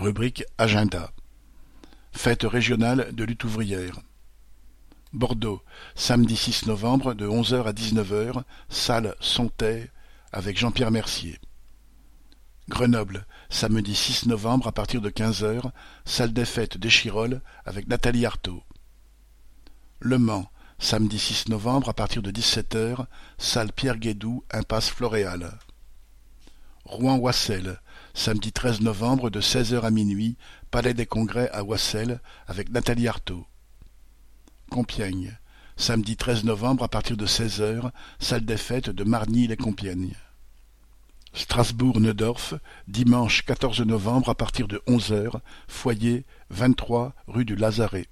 Rubrique Agenda. Fête régionale de lutte ouvrière. Bordeaux, samedi 6 novembre de 11h à 19h, salle Sontet avec Jean-Pierre Mercier. Grenoble, samedi 6 novembre à partir de 15h, salle des fêtes d'Échirolles avec Nathalie Arthaud. Le Mans, samedi 6 novembre à partir de 17h, salle Pierre Guédou, impasse Floréal. Rouen-Wassel, samedi 13 novembre de 16h à minuit, Palais des Congrès à Wassel avec Nathalie Arthaud. Compiègne, samedi 13 novembre à partir de 16h, salle des fêtes de Margny-les-Compiègnes. Strasbourg-Neudorf, dimanche 14 novembre à partir de 11h, foyer 23 rue du Lazaret.